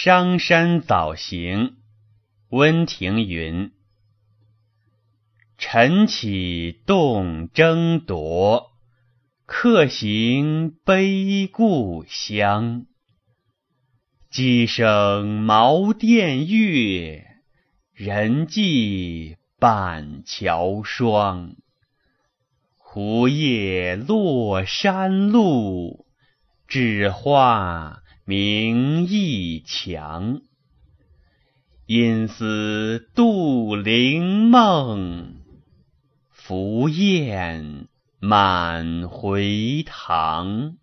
商山早行，温庭筠。晨起动征铎，客行悲故乡。鸡声茅店月，人迹板桥霜。胡叶落山路，栀花明驿墙。因思杜陵梦，凫雁满回塘。